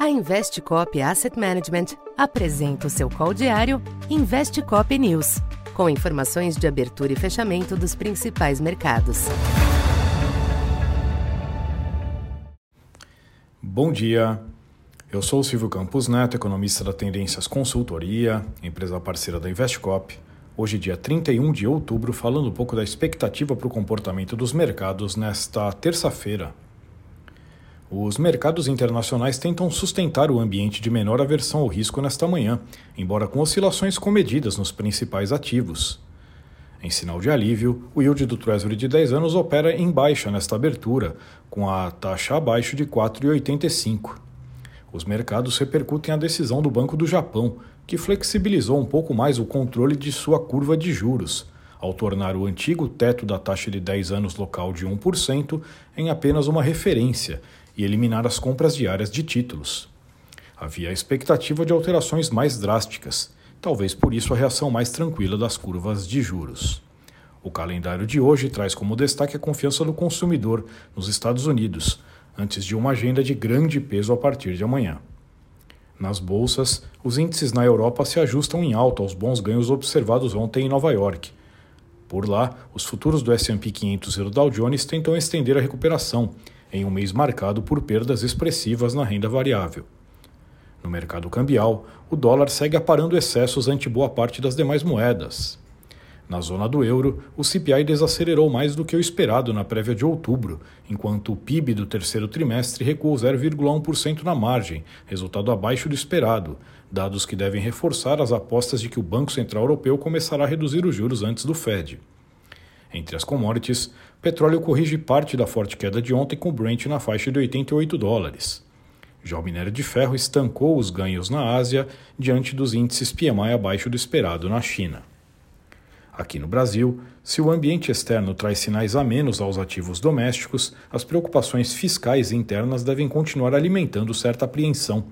A Investcop Asset Management apresenta o seu call diário Investcop News, com informações de abertura e fechamento dos principais mercados. Bom dia. Eu sou o Silvio Campos Neto, economista da Tendências Consultoria, empresa parceira da Investcop. Hoje, dia 31 de outubro, falando um pouco da expectativa para o comportamento dos mercados nesta terça-feira, os mercados internacionais tentam sustentar o ambiente de menor aversão ao risco nesta manhã, embora com oscilações comedidas nos principais ativos. Em sinal de alívio, o yield do Treasury de 10 anos opera em baixa nesta abertura, com a taxa abaixo de 4,85. Os mercados repercutem a decisão do Banco do Japão, que flexibilizou um pouco mais o controle de sua curva de juros, ao tornar o antigo teto da taxa de 10 anos local de 1% em apenas uma referência e eliminar as compras diárias de títulos. Havia a expectativa de alterações mais drásticas, talvez por isso a reação mais tranquila das curvas de juros. O calendário de hoje traz como destaque a confiança do consumidor nos Estados Unidos, antes de uma agenda de grande peso a partir de amanhã. Nas bolsas, os índices na Europa se ajustam em alta aos bons ganhos observados ontem em Nova York. Por lá, os futuros do S&P 500 e do Dow Jones tentam estender a recuperação, em um mês marcado por perdas expressivas na renda variável. No mercado cambial, o dólar segue aparando excessos ante boa parte das demais moedas. Na zona do euro, o CPI desacelerou mais do que o esperado na prévia de outubro, enquanto o PIB do terceiro trimestre recuou 0,1% na margem, resultado abaixo do esperado, dados que devem reforçar as apostas de que o Banco Central Europeu começará a reduzir os juros antes do Fed. Entre as commodities, petróleo corrige parte da forte queda de ontem com o Brent na faixa de 88 dólares. Já o minério de ferro estancou os ganhos na Ásia diante dos índices PMI abaixo do esperado na China. Aqui no Brasil, se o ambiente externo traz sinais a menos aos ativos domésticos, as preocupações fiscais internas devem continuar alimentando certa apreensão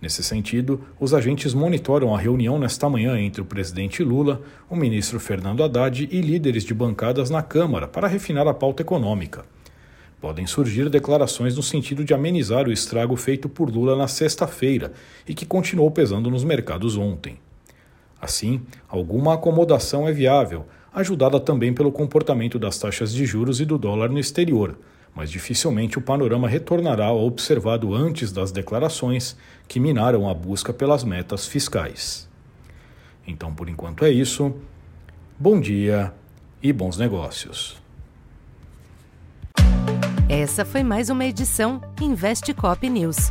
Nesse sentido, os agentes monitoram a reunião nesta manhã entre o presidente Lula, o ministro Fernando Haddad e líderes de bancadas na Câmara para refinar a pauta econômica. Podem surgir declarações no sentido de amenizar o estrago feito por Lula na sexta-feira e que continuou pesando nos mercados ontem. Assim, alguma acomodação é viável, ajudada também pelo comportamento das taxas de juros e do dólar no exterior mas dificilmente o panorama retornará ao observado antes das declarações que minaram a busca pelas metas fiscais. Então, por enquanto é isso. Bom dia e bons negócios. Essa foi mais uma edição Investe Cop News.